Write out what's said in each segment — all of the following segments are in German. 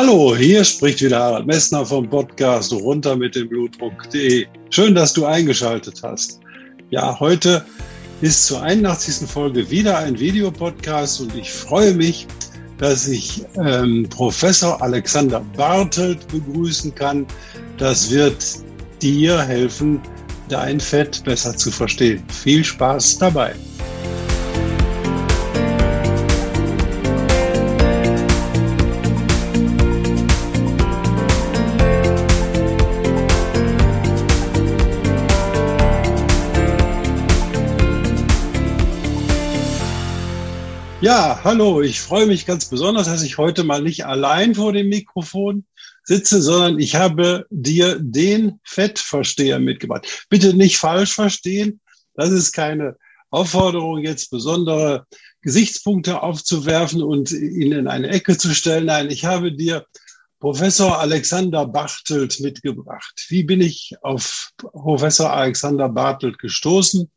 Hallo, hier spricht wieder Harald Messner vom Podcast runter mit dem Blutdruck.de. Schön, dass du eingeschaltet hast. Ja, heute ist zur 81. Folge wieder ein Videopodcast und ich freue mich, dass ich ähm, Professor Alexander Bartelt begrüßen kann. Das wird dir helfen, dein Fett besser zu verstehen. Viel Spaß dabei. Ja, hallo, ich freue mich ganz besonders, dass ich heute mal nicht allein vor dem Mikrofon sitze, sondern ich habe dir den Fettversteher mitgebracht. Bitte nicht falsch verstehen, das ist keine Aufforderung, jetzt besondere Gesichtspunkte aufzuwerfen und ihn in eine Ecke zu stellen. Nein, ich habe dir Professor Alexander Bartelt mitgebracht. Wie bin ich auf Professor Alexander Bartelt gestoßen?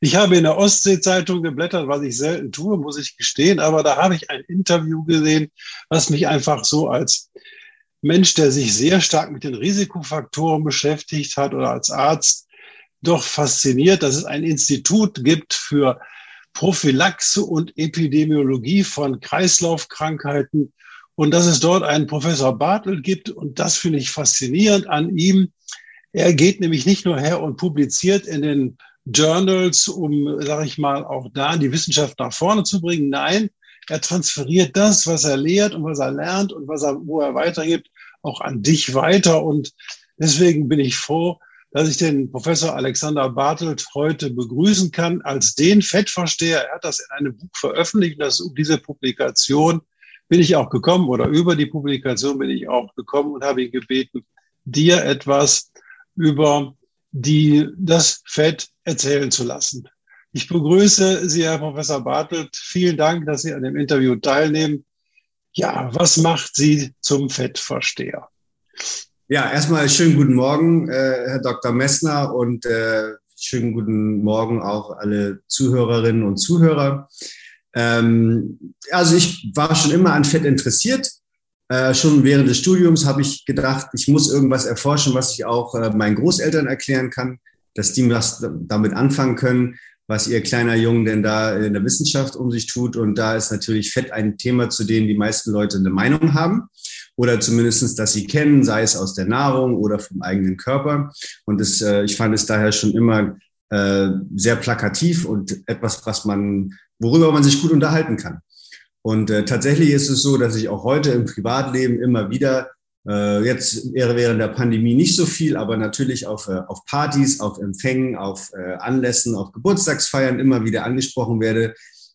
Ich habe in der Ostsee-Zeitung geblättert, was ich selten tue, muss ich gestehen, aber da habe ich ein Interview gesehen, was mich einfach so als Mensch, der sich sehr stark mit den Risikofaktoren beschäftigt hat oder als Arzt doch fasziniert, dass es ein Institut gibt für Prophylaxe und Epidemiologie von Kreislaufkrankheiten und dass es dort einen Professor Bartel gibt und das finde ich faszinierend an ihm. Er geht nämlich nicht nur her und publiziert in den Journals, um, sage ich mal, auch da die Wissenschaft nach vorne zu bringen. Nein, er transferiert das, was er lehrt und was er lernt und was er, wo er weitergibt, auch an dich weiter. Und deswegen bin ich froh, dass ich den Professor Alexander Bartelt heute begrüßen kann als den Fettversteher. Er hat das in einem Buch veröffentlicht. Das, um diese Publikation bin ich auch gekommen oder über die Publikation bin ich auch gekommen und habe ihn gebeten, dir etwas über die, das Fett erzählen zu lassen. Ich begrüße Sie, Herr Professor Bartelt. Vielen Dank, dass Sie an dem Interview teilnehmen. Ja, was macht Sie zum Fettversteher? Ja, erstmal schönen guten Morgen, äh, Herr Dr. Messner und äh, schönen guten Morgen auch alle Zuhörerinnen und Zuhörer. Ähm, also ich war schon immer an Fett interessiert. Äh, schon während des Studiums habe ich gedacht, ich muss irgendwas erforschen, was ich auch äh, meinen Großeltern erklären kann dass die was damit anfangen können, was ihr kleiner Jung denn da in der Wissenschaft um sich tut. Und da ist natürlich Fett ein Thema, zu dem die meisten Leute eine Meinung haben oder zumindestens, dass sie kennen, sei es aus der Nahrung oder vom eigenen Körper. Und das, äh, ich fand es daher schon immer äh, sehr plakativ und etwas, was man, worüber man sich gut unterhalten kann. Und äh, tatsächlich ist es so, dass ich auch heute im Privatleben immer wieder äh, jetzt wäre während der Pandemie nicht so viel, aber natürlich auf, äh, auf Partys, auf Empfängen, auf äh, Anlässen, auf Geburtstagsfeiern immer wieder angesprochen werde.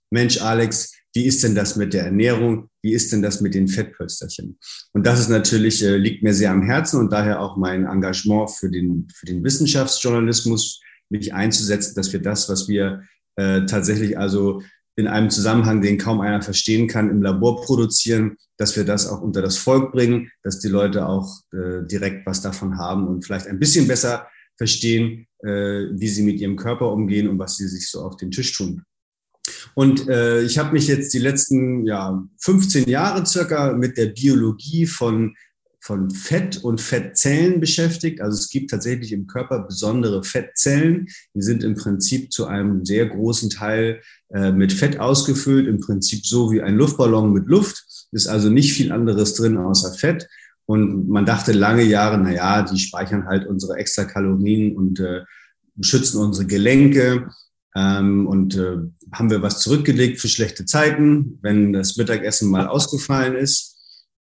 Mensch, Alex, wie ist denn das mit der Ernährung? Wie ist denn das mit den Fettpölsterchen? Und das ist natürlich, äh, liegt mir sehr am Herzen und daher auch mein Engagement für den, für den Wissenschaftsjournalismus, mich einzusetzen, dass wir das, was wir äh, tatsächlich also in einem Zusammenhang, den kaum einer verstehen kann, im Labor produzieren, dass wir das auch unter das Volk bringen, dass die Leute auch äh, direkt was davon haben und vielleicht ein bisschen besser verstehen, äh, wie sie mit ihrem Körper umgehen und was sie sich so auf den Tisch tun. Und äh, ich habe mich jetzt die letzten ja, 15 Jahre circa mit der Biologie von von Fett und Fettzellen beschäftigt. Also es gibt tatsächlich im Körper besondere Fettzellen. Die sind im Prinzip zu einem sehr großen Teil äh, mit Fett ausgefüllt, im Prinzip so wie ein Luftballon mit Luft. Ist also nicht viel anderes drin außer Fett. Und man dachte lange Jahre, na ja, die speichern halt unsere extra Kalorien und äh, schützen unsere Gelenke. Ähm, und äh, haben wir was zurückgelegt für schlechte Zeiten, wenn das Mittagessen mal ausgefallen ist.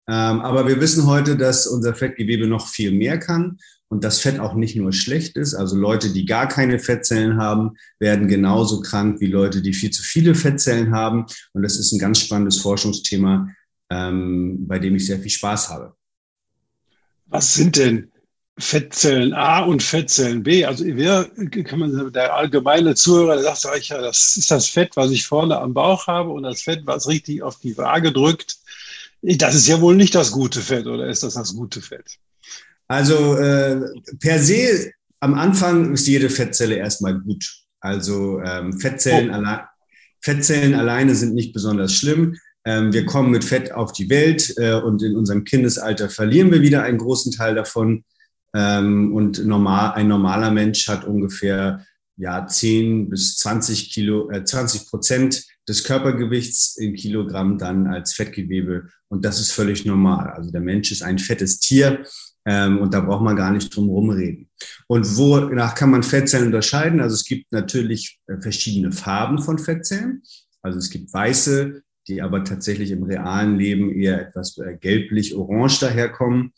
Ähm, aber wir wissen heute, dass unser Fettgewebe noch viel mehr kann und dass Fett auch nicht nur schlecht ist. Also Leute, die gar keine Fettzellen haben, werden genauso krank wie Leute, die viel zu viele Fettzellen haben. Und das ist ein ganz spannendes Forschungsthema, ähm, bei dem ich sehr viel Spaß habe. Was sind denn Fettzellen A und Fettzellen B. Also wer kann man der allgemeine Zuhörer, der sagt das ist das Fett, was ich vorne am Bauch habe und das Fett, was richtig auf die Waage drückt. Das ist ja wohl nicht das gute Fett, oder ist das das gute Fett? Also äh, per se am Anfang ist jede Fettzelle erstmal gut. Also ähm, Fettzellen, oh. alle Fettzellen alleine sind nicht besonders schlimm. Ähm, wir kommen mit Fett auf die Welt äh, und in unserem Kindesalter verlieren wir wieder einen großen Teil davon. Ähm, und normal, ein normaler Mensch hat ungefähr ja, 10 bis 20 Kilo, äh, 20 Prozent des Körpergewichts in Kilogramm dann als Fettgewebe. Und das ist völlig normal. Also der Mensch ist ein fettes Tier ähm, und da braucht man gar nicht drum rumreden. Und wonach kann man Fettzellen unterscheiden? Also es gibt natürlich äh, verschiedene Farben von Fettzellen. Also es gibt weiße, die aber tatsächlich im realen Leben eher etwas äh, gelblich-orange daherkommen.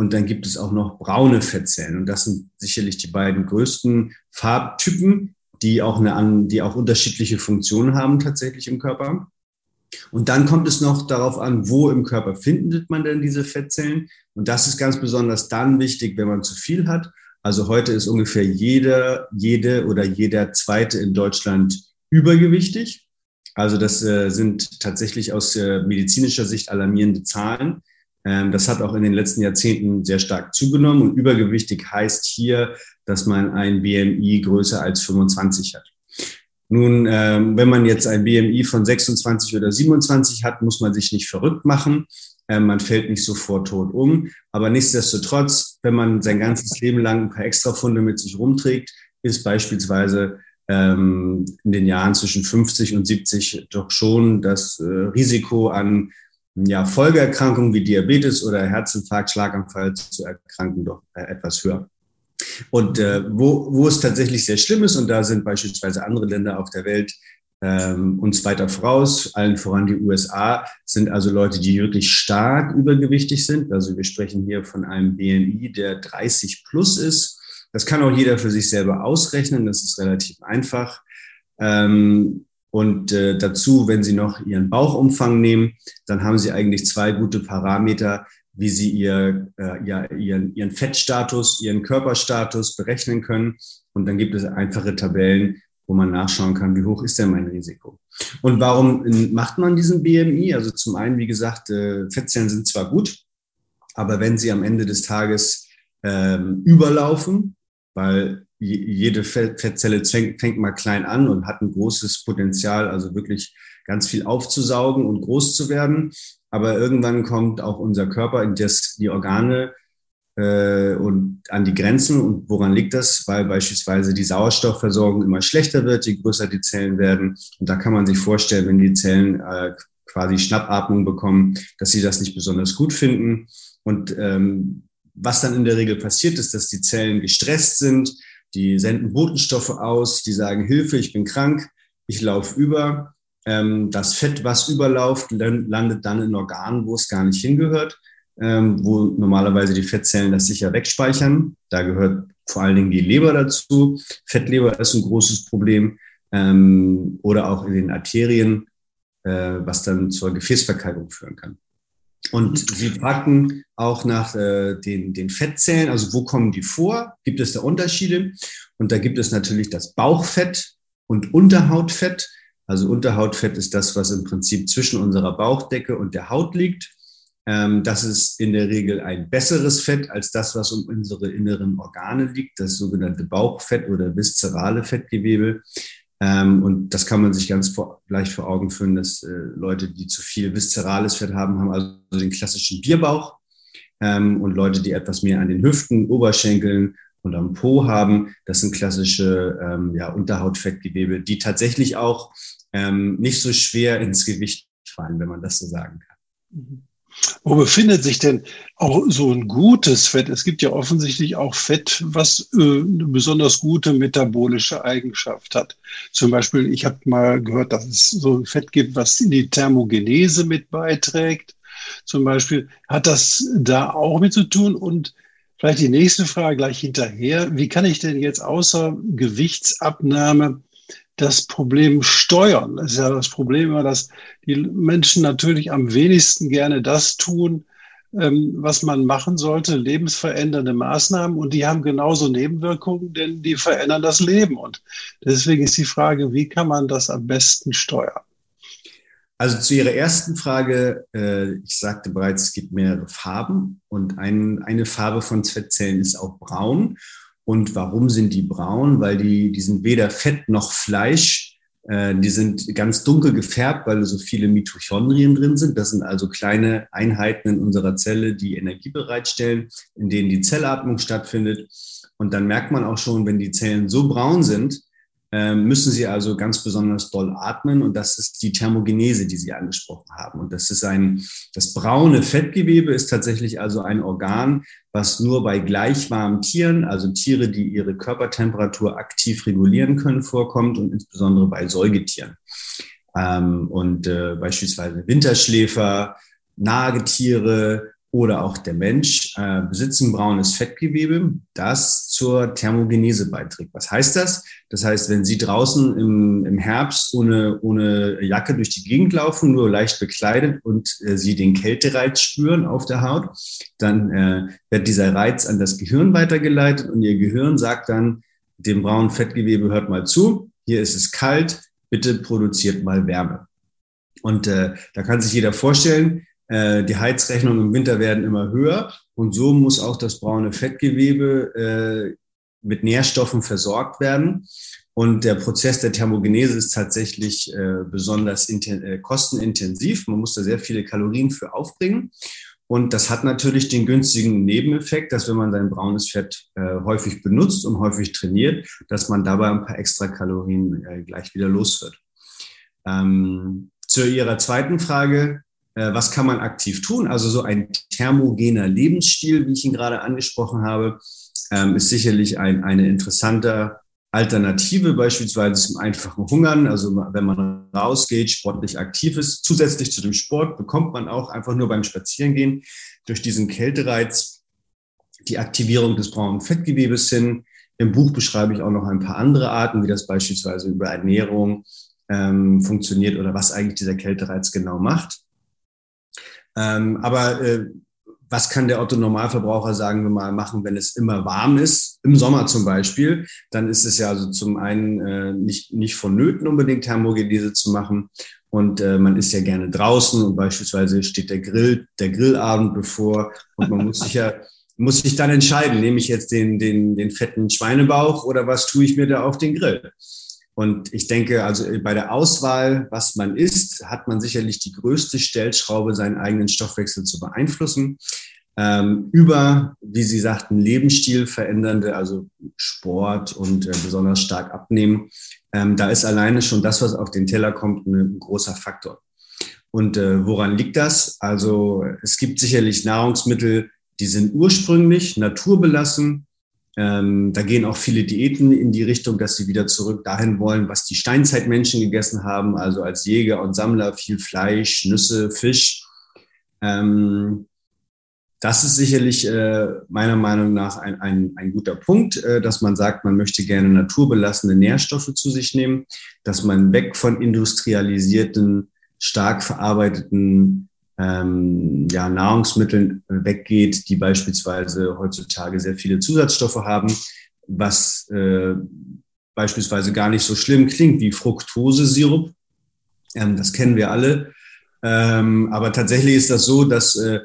Und dann gibt es auch noch braune Fettzellen. Und das sind sicherlich die beiden größten Farbtypen, die auch, eine, die auch unterschiedliche Funktionen haben tatsächlich im Körper. Und dann kommt es noch darauf an, wo im Körper findet man denn diese Fettzellen. Und das ist ganz besonders dann wichtig, wenn man zu viel hat. Also heute ist ungefähr jeder, jede oder jeder zweite in Deutschland übergewichtig. Also das äh, sind tatsächlich aus äh, medizinischer Sicht alarmierende Zahlen. Ähm, das hat auch in den letzten Jahrzehnten sehr stark zugenommen und übergewichtig heißt hier, dass man ein BMI größer als 25 hat. Nun, ähm, wenn man jetzt ein BMI von 26 oder 27 hat, muss man sich nicht verrückt machen. Ähm, man fällt nicht sofort tot um. Aber nichtsdestotrotz, wenn man sein ganzes Leben lang ein paar Extrafunde mit sich rumträgt, ist beispielsweise in den Jahren zwischen 50 und 70 doch schon das äh, Risiko an ja, Folgeerkrankungen wie Diabetes oder Herzinfarkt, Schlaganfall zu erkranken doch äh, etwas höher. Und äh, wo, wo es tatsächlich sehr schlimm ist, und da sind beispielsweise andere Länder auf der Welt ähm, uns weiter voraus, allen voran die USA, sind also Leute, die wirklich stark übergewichtig sind. Also wir sprechen hier von einem BMI, der 30 plus ist. Das kann auch jeder für sich selber ausrechnen, das ist relativ einfach. Ähm, und äh, dazu, wenn Sie noch Ihren Bauchumfang nehmen, dann haben Sie eigentlich zwei gute Parameter, wie Sie ihr, äh, ja, ihren, Ihren Fettstatus, Ihren Körperstatus berechnen können. Und dann gibt es einfache Tabellen, wo man nachschauen kann, wie hoch ist denn mein Risiko. Und warum macht man diesen BMI? Also zum einen, wie gesagt, äh, Fettzellen sind zwar gut, aber wenn sie am Ende des Tages ähm, überlaufen, weil jede Fettzelle fängt mal klein an und hat ein großes Potenzial, also wirklich ganz viel aufzusaugen und groß zu werden. Aber irgendwann kommt auch unser Körper in das, die Organe äh, und an die Grenzen. Und woran liegt das? Weil beispielsweise die Sauerstoffversorgung immer schlechter wird, je größer die Zellen werden. Und da kann man sich vorstellen, wenn die Zellen äh, quasi Schnappatmung bekommen, dass sie das nicht besonders gut finden. Und ähm, was dann in der Regel passiert ist, dass die Zellen gestresst sind, die senden Botenstoffe aus, die sagen, Hilfe, ich bin krank, ich laufe über. Ähm, das Fett, was überläuft, landet dann in Organen, wo es gar nicht hingehört, ähm, wo normalerweise die Fettzellen das sicher wegspeichern. Da gehört vor allen Dingen die Leber dazu. Fettleber ist ein großes Problem. Ähm, oder auch in den Arterien, äh, was dann zur Gefäßverkalkung führen kann. Und Sie fragten auch nach äh, den, den Fettzellen, also wo kommen die vor? Gibt es da Unterschiede? Und da gibt es natürlich das Bauchfett und Unterhautfett. Also Unterhautfett ist das, was im Prinzip zwischen unserer Bauchdecke und der Haut liegt. Ähm, das ist in der Regel ein besseres Fett als das, was um unsere inneren Organe liegt, das sogenannte Bauchfett oder viszerale Fettgewebe. Ähm, und das kann man sich ganz vor, leicht vor Augen führen, dass äh, Leute, die zu viel viszerales Fett haben, haben also den klassischen Bierbauch. Ähm, und Leute, die etwas mehr an den Hüften, Oberschenkeln und am Po haben, das sind klassische ähm, ja, Unterhautfettgewebe, die tatsächlich auch ähm, nicht so schwer ins Gewicht fallen, wenn man das so sagen kann. Mhm. Wo befindet sich denn auch so ein gutes Fett? Es gibt ja offensichtlich auch Fett, was äh, eine besonders gute metabolische Eigenschaft hat. Zum Beispiel, ich habe mal gehört, dass es so ein Fett gibt, was in die Thermogenese mit beiträgt. Zum Beispiel hat das da auch mit zu tun und Vielleicht die nächste Frage gleich hinterher. Wie kann ich denn jetzt außer Gewichtsabnahme das Problem steuern. Das ist ja das Problem dass die Menschen natürlich am wenigsten gerne das tun, ähm, was man machen sollte, lebensverändernde Maßnahmen und die haben genauso Nebenwirkungen, denn die verändern das Leben. Und deswegen ist die Frage, wie kann man das am besten steuern? Also zu Ihrer ersten Frage, äh, ich sagte bereits, es gibt mehrere Farben und ein, eine Farbe von Fettzellen ist auch braun. Und warum sind die braun? Weil die, die sind weder Fett noch Fleisch. Äh, die sind ganz dunkel gefärbt, weil so viele Mitochondrien drin sind. Das sind also kleine Einheiten in unserer Zelle, die Energie bereitstellen, in denen die Zellatmung stattfindet. Und dann merkt man auch schon, wenn die Zellen so braun sind, müssen sie also ganz besonders doll atmen und das ist die Thermogenese, die Sie angesprochen haben. Und das ist ein, das braune Fettgewebe ist tatsächlich also ein Organ, was nur bei gleich warmen Tieren, also Tiere, die ihre Körpertemperatur aktiv regulieren können, vorkommt und insbesondere bei Säugetieren. Ähm, und äh, beispielsweise Winterschläfer, Nagetiere, oder auch der Mensch äh, besitzen braunes Fettgewebe, das zur Thermogenese beiträgt. Was heißt das? Das heißt, wenn Sie draußen im, im Herbst ohne, ohne Jacke durch die Gegend laufen, nur leicht bekleidet und äh, Sie den Kältereiz spüren auf der Haut, dann äh, wird dieser Reiz an das Gehirn weitergeleitet und Ihr Gehirn sagt dann dem braunen Fettgewebe, hört mal zu, hier ist es kalt, bitte produziert mal Wärme. Und äh, da kann sich jeder vorstellen, äh, die Heizrechnungen im Winter werden immer höher und so muss auch das braune Fettgewebe äh, mit Nährstoffen versorgt werden. Und der Prozess der Thermogenese ist tatsächlich äh, besonders äh, kostenintensiv. Man muss da sehr viele Kalorien für aufbringen. Und das hat natürlich den günstigen Nebeneffekt, dass wenn man sein braunes Fett äh, häufig benutzt und häufig trainiert, dass man dabei ein paar extra Kalorien äh, gleich wieder los wird. Ähm, zu Ihrer zweiten Frage, was kann man aktiv tun? Also so ein thermogener Lebensstil, wie ich ihn gerade angesprochen habe, ähm, ist sicherlich ein, eine interessante Alternative, beispielsweise zum einfachen Hungern. Also wenn man rausgeht, sportlich aktiv ist, zusätzlich zu dem Sport bekommt man auch einfach nur beim Spazierengehen durch diesen Kältereiz die Aktivierung des braunen Fettgewebes hin. Im Buch beschreibe ich auch noch ein paar andere Arten, wie das beispielsweise über Ernährung ähm, funktioniert oder was eigentlich dieser Kältereiz genau macht. Ähm, aber äh, was kann der Otto-Normalverbraucher, sagen wir mal, machen, wenn es immer warm ist? Im Sommer zum Beispiel, dann ist es ja also zum einen äh, nicht, nicht vonnöten, unbedingt Thermogenese zu machen. Und äh, man ist ja gerne draußen und beispielsweise steht der Grill, der Grillabend bevor und man muss sich ja muss sich dann entscheiden, nehme ich jetzt den, den, den fetten Schweinebauch oder was tue ich mir da auf den Grill? Und ich denke, also bei der Auswahl, was man isst, hat man sicherlich die größte Stellschraube, seinen eigenen Stoffwechsel zu beeinflussen. Ähm, über, wie Sie sagten, Lebensstil verändernde, also Sport und äh, besonders stark abnehmen. Ähm, da ist alleine schon das, was auf den Teller kommt, ein, ein großer Faktor. Und äh, woran liegt das? Also es gibt sicherlich Nahrungsmittel, die sind ursprünglich naturbelassen, ähm, da gehen auch viele Diäten in die Richtung, dass sie wieder zurück dahin wollen, was die Steinzeitmenschen gegessen haben, also als Jäger und Sammler viel Fleisch, Nüsse, Fisch. Ähm, das ist sicherlich äh, meiner Meinung nach ein, ein, ein guter Punkt, äh, dass man sagt, man möchte gerne naturbelassene Nährstoffe zu sich nehmen, dass man weg von industrialisierten, stark verarbeiteten ähm, ja, Nahrungsmitteln weggeht, die beispielsweise heutzutage sehr viele Zusatzstoffe haben, was äh, beispielsweise gar nicht so schlimm klingt wie Fructosesirup. Ähm, das kennen wir alle. Ähm, aber tatsächlich ist das so, dass äh,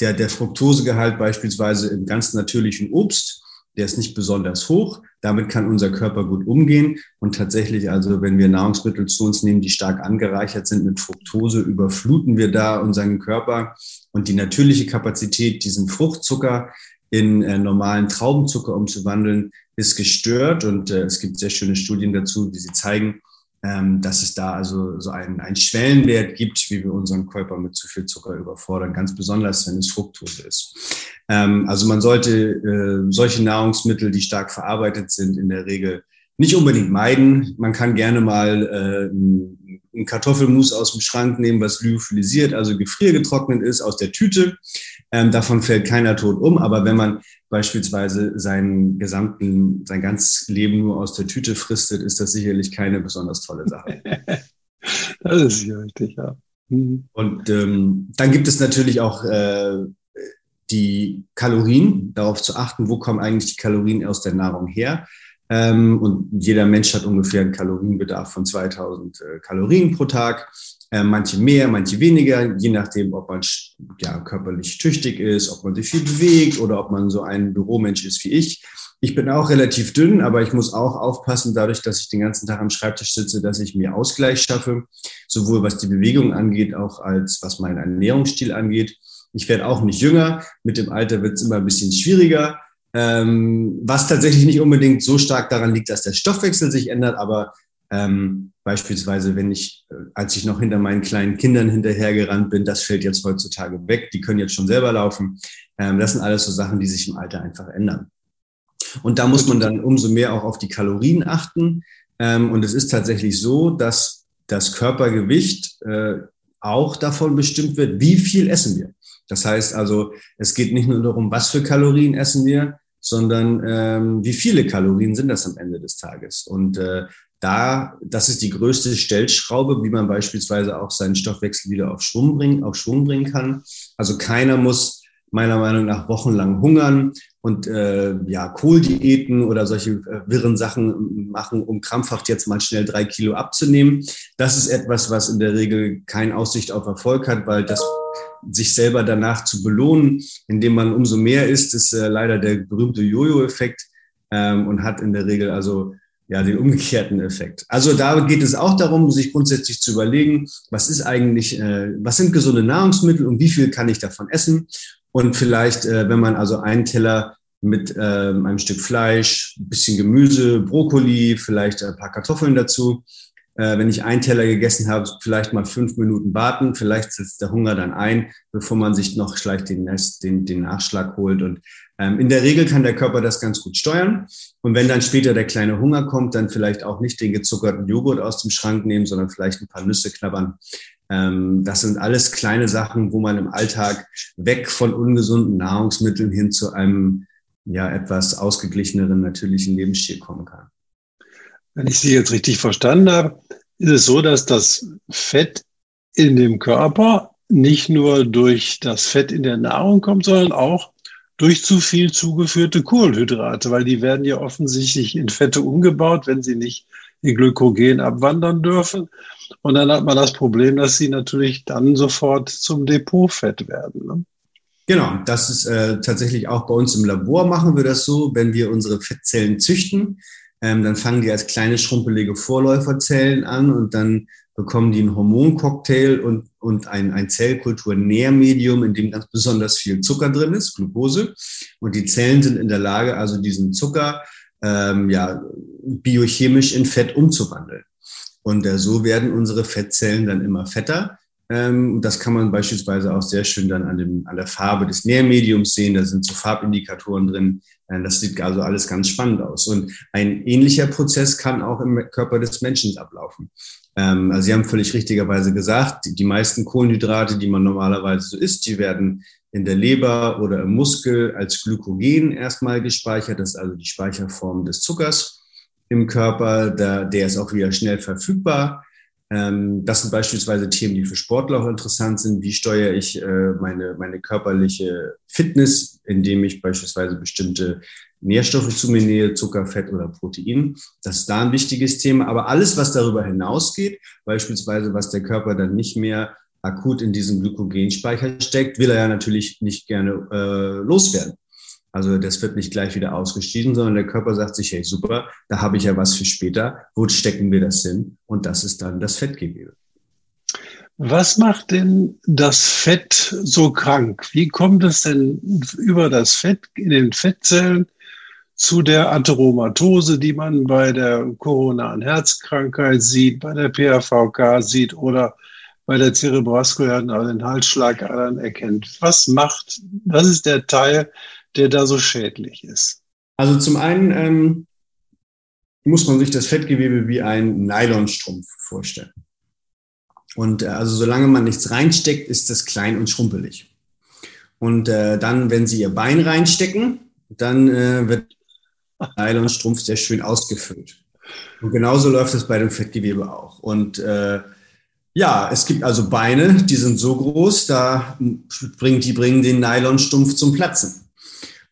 der, der Fructosegehalt beispielsweise im ganz natürlichen Obst der ist nicht besonders hoch. Damit kann unser Körper gut umgehen. Und tatsächlich, also wenn wir Nahrungsmittel zu uns nehmen, die stark angereichert sind mit Fructose, überfluten wir da unseren Körper. Und die natürliche Kapazität, diesen Fruchtzucker in äh, normalen Traubenzucker umzuwandeln, ist gestört. Und äh, es gibt sehr schöne Studien dazu, die sie zeigen, ähm, dass es da also so einen, einen Schwellenwert gibt, wie wir unseren Körper mit zu viel Zucker überfordern, ganz besonders, wenn es Fructose ist. Ähm, also man sollte äh, solche Nahrungsmittel, die stark verarbeitet sind, in der Regel nicht unbedingt meiden. Man kann gerne mal äh, Kartoffelmus aus dem Schrank nehmen, was lyophilisiert, also gefriergetrocknet ist, aus der Tüte. Ähm, davon fällt keiner tot um. Aber wenn man beispielsweise seinen gesamten, sein ganzes Leben nur aus der Tüte fristet, ist das sicherlich keine besonders tolle Sache. das ist ja richtig, ja. Mhm. Und ähm, dann gibt es natürlich auch äh, die Kalorien, darauf zu achten, wo kommen eigentlich die Kalorien aus der Nahrung her. Ähm, und jeder Mensch hat ungefähr einen Kalorienbedarf von 2000 äh, Kalorien pro Tag. Äh, manche mehr, manche weniger, je nachdem, ob man ja, körperlich tüchtig ist, ob man sich viel bewegt oder ob man so ein Büromensch ist wie ich. Ich bin auch relativ dünn, aber ich muss auch aufpassen, dadurch, dass ich den ganzen Tag am Schreibtisch sitze, dass ich mir Ausgleich schaffe, sowohl was die Bewegung angeht, auch als was meinen Ernährungsstil angeht. Ich werde auch nicht jünger. Mit dem Alter wird es immer ein bisschen schwieriger. Ähm, was tatsächlich nicht unbedingt so stark daran liegt, dass der Stoffwechsel sich ändert, aber ähm, beispielsweise, wenn ich, äh, als ich noch hinter meinen kleinen Kindern hinterhergerannt bin, das fällt jetzt heutzutage weg. Die können jetzt schon selber laufen. Ähm, das sind alles so Sachen, die sich im Alter einfach ändern. Und da muss man dann umso mehr auch auf die Kalorien achten. Ähm, und es ist tatsächlich so, dass das Körpergewicht äh, auch davon bestimmt wird, wie viel essen wir. Das heißt also, es geht nicht nur darum, was für Kalorien essen wir, sondern ähm, wie viele Kalorien sind das am Ende des Tages. Und äh, da, das ist die größte Stellschraube, wie man beispielsweise auch seinen Stoffwechsel wieder auf Schwung bringen, auf Schwung bringen kann. Also keiner muss meiner Meinung nach wochenlang hungern und äh, ja Kohldiäten oder solche äh, wirren Sachen machen, um krampfhaft jetzt mal schnell drei Kilo abzunehmen. Das ist etwas, was in der Regel keine Aussicht auf Erfolg hat, weil das sich selber danach zu belohnen, indem man umso mehr isst, ist äh, leider der berühmte Jojo-Effekt ähm, und hat in der Regel also ja den umgekehrten Effekt. Also da geht es auch darum, sich grundsätzlich zu überlegen, was ist eigentlich, äh, was sind gesunde Nahrungsmittel und wie viel kann ich davon essen? Und vielleicht, äh, wenn man also einen Teller mit äh, einem Stück Fleisch, ein bisschen Gemüse, Brokkoli, vielleicht ein paar Kartoffeln dazu, äh, wenn ich einen Teller gegessen habe, vielleicht mal fünf Minuten warten. Vielleicht setzt der Hunger dann ein, bevor man sich noch vielleicht den, den, den Nachschlag holt. Und ähm, in der Regel kann der Körper das ganz gut steuern. Und wenn dann später der kleine Hunger kommt, dann vielleicht auch nicht den gezuckerten Joghurt aus dem Schrank nehmen, sondern vielleicht ein paar Nüsse knabbern. Ähm, das sind alles kleine Sachen, wo man im Alltag weg von ungesunden Nahrungsmitteln hin zu einem ja etwas ausgeglicheneren natürlichen Lebensstil kommen kann. Wenn ich Sie jetzt richtig verstanden habe, ist es so, dass das Fett in dem Körper nicht nur durch das Fett in der Nahrung kommt, sondern auch durch zu viel zugeführte Kohlenhydrate, weil die werden ja offensichtlich in Fette umgebaut, wenn sie nicht in Glykogen abwandern dürfen. Und dann hat man das Problem, dass sie natürlich dann sofort zum Depotfett werden. Ne? Genau, das ist äh, tatsächlich auch bei uns im Labor machen wir das so, wenn wir unsere Fettzellen züchten, ähm, dann fangen die als kleine schrumpelige Vorläuferzellen an und dann bekommen die einen Hormoncocktail und, und ein, ein Zellkultur-Nährmedium, in dem ganz besonders viel Zucker drin ist, Glucose. Und die Zellen sind in der Lage, also diesen Zucker ähm, ja, biochemisch in Fett umzuwandeln. Und äh, so werden unsere Fettzellen dann immer fetter. Ähm, das kann man beispielsweise auch sehr schön dann an, dem, an der Farbe des Nährmediums sehen. Da sind so Farbindikatoren drin. Äh, das sieht also alles ganz spannend aus. Und ein ähnlicher Prozess kann auch im Körper des Menschen ablaufen. Ähm, also Sie haben völlig richtigerweise gesagt, die, meisten Kohlenhydrate, die man normalerweise so isst, die werden in der Leber oder im Muskel als Glykogen erstmal gespeichert. Das ist also die Speicherform des Zuckers im Körper. Der, der ist auch wieder schnell verfügbar. Ähm, das sind beispielsweise Themen, die für Sportler auch interessant sind. Wie steuere ich äh, meine, meine körperliche Fitness, indem ich beispielsweise bestimmte Nährstoffe zu mir nähe, Zucker, Fett oder Protein. Das ist da ein wichtiges Thema. Aber alles, was darüber hinausgeht, beispielsweise was der Körper dann nicht mehr akut in diesem Glykogenspeicher steckt, will er ja natürlich nicht gerne äh, loswerden. Also das wird nicht gleich wieder ausgeschieden, sondern der Körper sagt sich, hey super, da habe ich ja was für später. Wo stecken wir das hin? Und das ist dann das Fettgewebe. Was macht denn das Fett so krank? Wie kommt es denn über das Fett in den Fettzellen zu der Atheromatose, die man bei der koronaren Herzkrankheit sieht, bei der PAVK sieht oder bei der zerebraskulären, also den Halsschlagadern erkennt? Was macht, was ist der Teil, der da so schädlich ist? Also zum einen ähm, muss man sich das Fettgewebe wie ein Nylonstrumpf vorstellen. Und äh, also solange man nichts reinsteckt, ist das klein und schrumpelig. Und äh, dann, wenn Sie Ihr Bein reinstecken, dann äh, wird Nylonstrumpf sehr schön ausgefüllt. Und genauso läuft es bei dem Fettgewebe auch. Und äh, Ja, es gibt also Beine, die sind so groß, da bringt, die bringen den Nylonstumpf zum Platzen.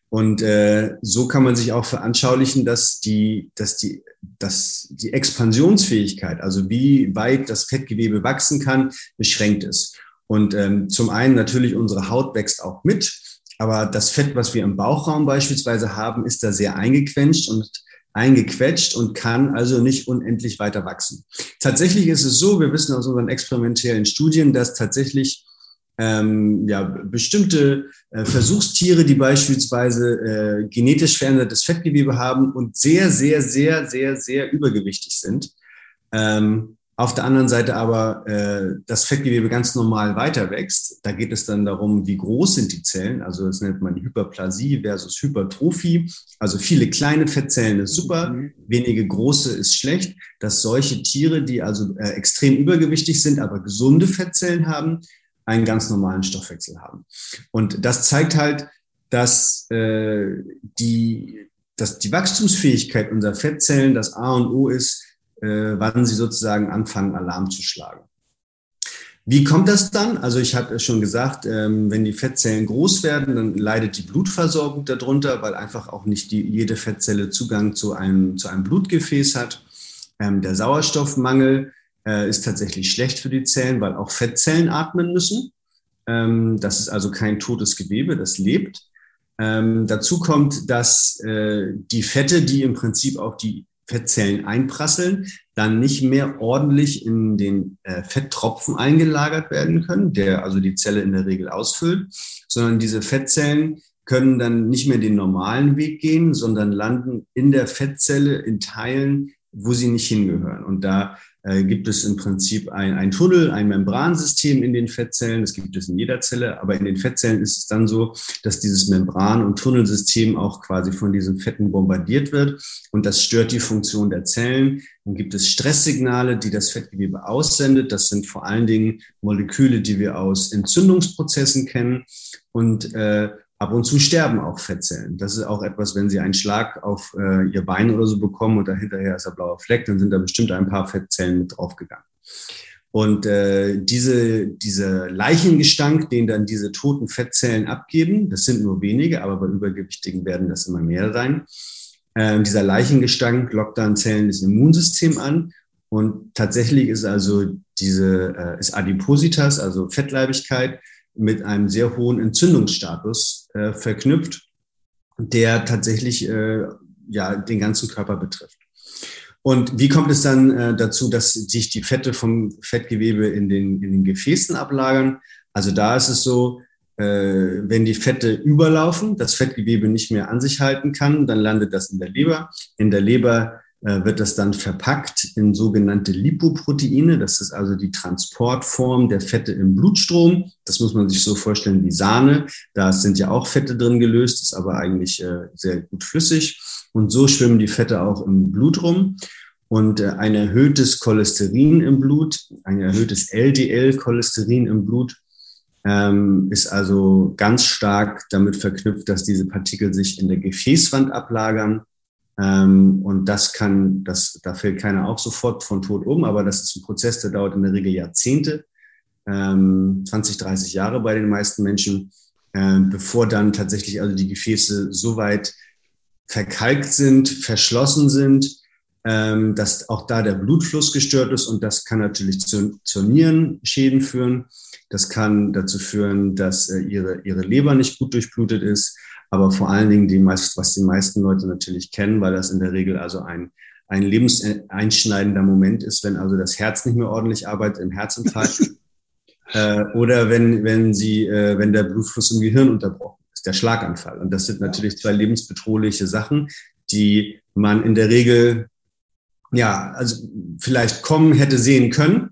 Und äh, so kann man sich auch veranschaulichen, dass die, dass die, dass die Expansionsfähigkeit, also wie weit das Fettgewebe wachsen kann, beschränkt ist. Und ähm, zum einen natürlich unsere Haut wächst auch mit, aber das Fett, was wir im Bauchraum beispielsweise haben, ist da sehr eingequetscht und eingequetscht und kann also nicht unendlich weiter wachsen. Tatsächlich ist es so, wir wissen aus unseren experimentellen Studien, dass tatsächlich ähm, ja, bestimmte äh, Versuchstiere, die beispielsweise äh, genetisch verändertes Fettgewebe haben und sehr, sehr, sehr, sehr, sehr übergewichtig sind. Ähm, auf der anderen Seite aber äh, das Fettgewebe ganz normal weiter wächst. Da geht es dann darum, wie groß sind die Zellen. Also das nennt man Hyperplasie versus Hypertrophie. Also viele kleine Fettzellen ist super, mhm. wenige große ist schlecht. Dass solche Tiere, die also äh, extrem übergewichtig sind, aber gesunde Fettzellen haben, einen ganz normalen Stoffwechsel haben. Und das zeigt halt, dass äh, die, dass die Wachstumsfähigkeit unserer Fettzellen das A und O ist, äh, wann sie sozusagen anfangen, Alarm zu schlagen. Wie kommt das dann? Also ich hatte schon gesagt, ähm, wenn die Fettzellen groß werden, dann leidet die Blutversorgung darunter, weil einfach auch nicht die, jede Fettzelle Zugang zu einem, zu einem Blutgefäß hat. Ähm, der Sauerstoffmangel äh, ist tatsächlich schlecht für die Zellen, weil auch Fettzellen atmen müssen. Ähm, das ist also kein totes Gewebe, das lebt. dazu kommt, dass äh, die Fette, die im Prinzip auch die Fettzellen einprasseln, dann nicht mehr ordentlich in den äh, Fetttropfen eingelagert werden können, der also die Zelle in der Regel ausfüllt, sondern diese Fettzellen können dann nicht mehr den normalen Weg gehen, sondern landen in der Fettzelle in Teilen, wo sie nicht hingehören. Und da äh, gibt es im Prinzip ein, ein Tunnel, ein Membransystem in den Fettzellen. Das gibt es in jeder Zelle, aber in den Fettzellen ist es dann so, dass dieses Membran- und Tunnelsystem auch quasi von diesen Fetten bombardiert wird und das stört die Funktion der Zellen. Dann gibt es Stresssignale, die das Fettgewebe aussendet. Das sind vor allen Dingen Moleküle, die wir aus Entzündungsprozessen kennen. Und äh, Ab und zu sterben auch Fettzellen. Das ist auch etwas, wenn Sie einen Schlag auf äh, Ihr Bein oder so bekommen und dahinterher ist der blaue Fleck, dann sind da bestimmt ein paar Fettzellen mit draufgegangen. Und äh, diese, diese Leichengestank, den dann diese toten Fettzellen abgeben, das sind nur wenige, aber bei Übergewichtigen werden das immer mehr sein. Äh, dieser Leichengestank lockt dann Zellen des Immunsystems an. Und tatsächlich ist also diese äh, ist Adipositas, also Fettleibigkeit, mit einem sehr hohen Entzündungsstatus äh, verknüpft, der tatsächlich äh, ja den ganzen Körper betrifft. Und wie kommt es dann äh, dazu, dass sich die Fette vom Fettgewebe in den, in den Gefäßen ablagern? Also da ist es so, äh, wenn die Fette überlaufen, das Fettgewebe nicht mehr an sich halten kann, dann landet das in der Leber. In der Leber wird das dann verpackt in sogenannte Lipoproteine. Das ist also die Transportform der Fette im Blutstrom. Das muss man sich so vorstellen wie Sahne. Da sind ja auch Fette drin gelöst, ist aber eigentlich äh, sehr gut flüssig. Und so schwimmen die Fette auch im Blut rum. Und äh, ein erhöhtes Cholesterin im Blut, ein erhöhtes LDL-Cholesterin im Blut, ähm, ist also ganz stark damit verknüpft, dass diese Partikel sich in der Gefäßwand ablagern ähm, und das kann, das, da fällt keiner auch sofort von Tod um, aber das ist ein Prozess, der dauert in der Regel Jahrzehnte, ähm, 20, 30 Jahre bei den meisten Menschen, äh, bevor dann tatsächlich also die Gefäße so weit verkalkt sind, verschlossen sind, ähm, dass auch da der Blutfluss gestört ist und das kann natürlich zu, zu Nierenschäden führen. Das kann dazu führen, dass äh, ihre, ihre Leber nicht gut durchblutet ist aber vor allen Dingen die meist, was die meisten Leute natürlich kennen, weil das in der Regel also ein, ein lebenseinschneidender Moment ist, wenn also das Herz nicht mehr ordentlich arbeitet im Herzinfarkt äh, oder wenn, wenn sie, äh, wenn der Blutfluss im Gehirn unterbrochen ist, der Schlaganfall. Und das sind natürlich zwei lebensbedrohliche Sachen, die man in der Regel ja, also vielleicht kommen hätte sehen können.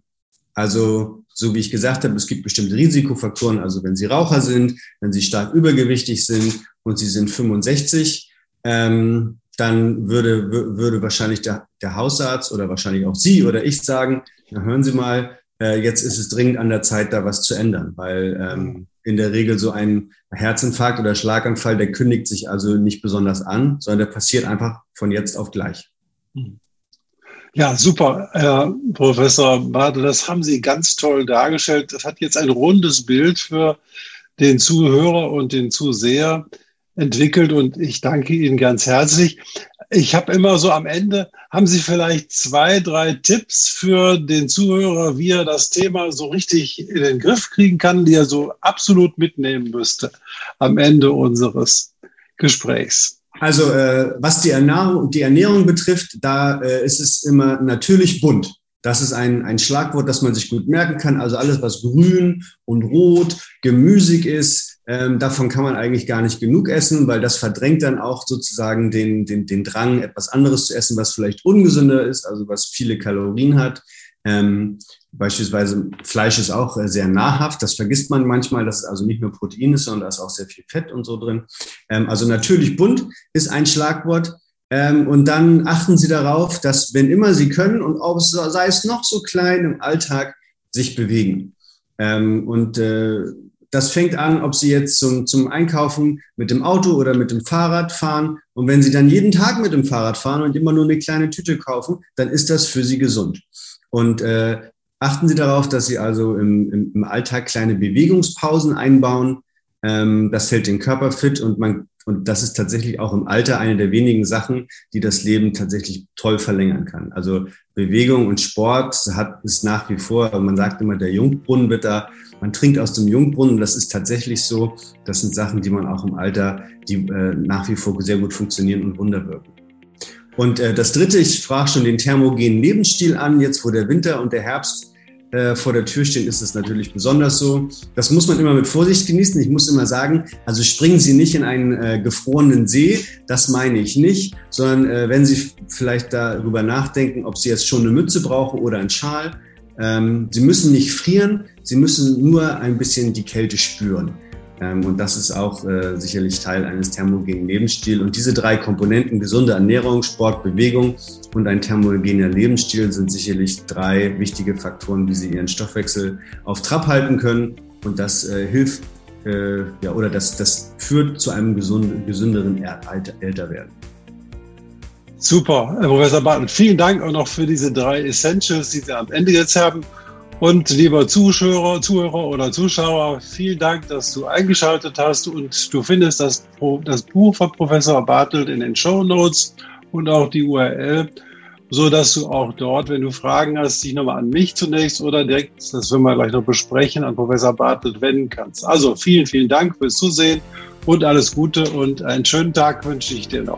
Also so wie ich gesagt habe, es gibt bestimmte Risikofaktoren. Also wenn Sie Raucher sind, wenn Sie stark übergewichtig sind und Sie sind 65, ähm, dann würde, würde wahrscheinlich der, der Hausarzt oder wahrscheinlich auch Sie oder ich sagen, na hören Sie mal, äh, jetzt ist es dringend an der Zeit, da was zu ändern, weil ähm, in der Regel so ein Herzinfarkt oder Schlaganfall, der kündigt sich also nicht besonders an, sondern der passiert einfach von jetzt auf gleich. Hm. Ja, super, Herr Professor Bartel, das haben Sie ganz toll dargestellt. Das hat jetzt ein rundes Bild für den Zuhörer und den Zuseher entwickelt und ich danke Ihnen ganz herzlich. Ich habe immer so am Ende, haben Sie vielleicht zwei, drei Tipps für den Zuhörer, wie er das Thema so richtig in den Griff kriegen kann, die er so absolut mitnehmen müsste am Ende unseres Gesprächs? Also äh, was die Ernährung, die Ernährung betrifft, da äh, ist es immer natürlich bunt. Das ist ein, ein Schlagwort, das man sich gut merken kann. Also alles, was grün und rot, gemüsig ist, ähm, davon kann man eigentlich gar nicht genug essen, weil das verdrängt dann auch sozusagen den, den, den Drang, etwas anderes zu essen, was vielleicht ungesünder ist, also was viele Kalorien hat. Ähm, beispielsweise Fleisch ist auch äh, sehr nahrhaft. Das vergisst man manchmal, dass es also nicht nur Protein ist, sondern da ist auch sehr viel Fett und so drin. Ähm, also natürlich bunt ist ein Schlagwort. Ähm, und dann achten Sie darauf, dass wenn immer Sie können und auch sei es noch so klein im Alltag, sich bewegen. Ähm, und äh, das fängt an, ob Sie jetzt zum, zum Einkaufen mit dem Auto oder mit dem Fahrrad fahren. Und wenn Sie dann jeden Tag mit dem Fahrrad fahren und immer nur eine kleine Tüte kaufen, dann ist das für Sie gesund. Und äh, achten Sie darauf, dass Sie also im, im, im Alltag kleine Bewegungspausen einbauen. Ähm, das hält den Körper fit und man und das ist tatsächlich auch im Alter eine der wenigen Sachen, die das Leben tatsächlich toll verlängern kann. Also Bewegung und Sport hat ist nach wie vor, man sagt immer, der Jungbrunnen wird da, man trinkt aus dem Jungbrunnen. Das ist tatsächlich so. Das sind Sachen, die man auch im Alter, die äh, nach wie vor sehr gut funktionieren und Wunder wirken. Und äh, das Dritte, ich sprach schon den thermogenen Lebensstil an. Jetzt, wo der Winter und der Herbst äh, vor der Tür stehen, ist es natürlich besonders so. Das muss man immer mit Vorsicht genießen. Ich muss immer sagen, also springen Sie nicht in einen äh, gefrorenen See, das meine ich nicht, sondern äh, wenn Sie vielleicht darüber nachdenken, ob Sie jetzt schon eine Mütze brauchen oder einen Schal. Ähm, Sie müssen nicht frieren, Sie müssen nur ein bisschen die Kälte spüren. Ähm, und das ist auch äh, sicherlich Teil eines thermogenen Lebensstils. Und diese drei Komponenten, gesunde Ernährung, Sport, Bewegung und ein thermogener Lebensstil, sind sicherlich drei wichtige Faktoren, wie Sie Ihren Stoffwechsel auf Trab halten können. Und das äh, hilft äh, ja, oder das, das führt zu einem gesund, gesünderen Älterwerden. Super, Herr Professor Bartel. Vielen Dank auch noch für diese drei Essentials, die Sie am Ende jetzt haben. Und lieber Zuschauer, Zuhörer oder Zuschauer, vielen Dank, dass du eingeschaltet hast und du findest das, das Buch von Professor Bartelt in den Show Notes und auch die URL, so dass du auch dort, wenn du Fragen hast, dich nochmal an mich zunächst oder direkt, das werden wir gleich noch besprechen, an Professor Bartelt wenden kannst. Also vielen, vielen Dank fürs Zusehen und alles Gute und einen schönen Tag wünsche ich dir noch.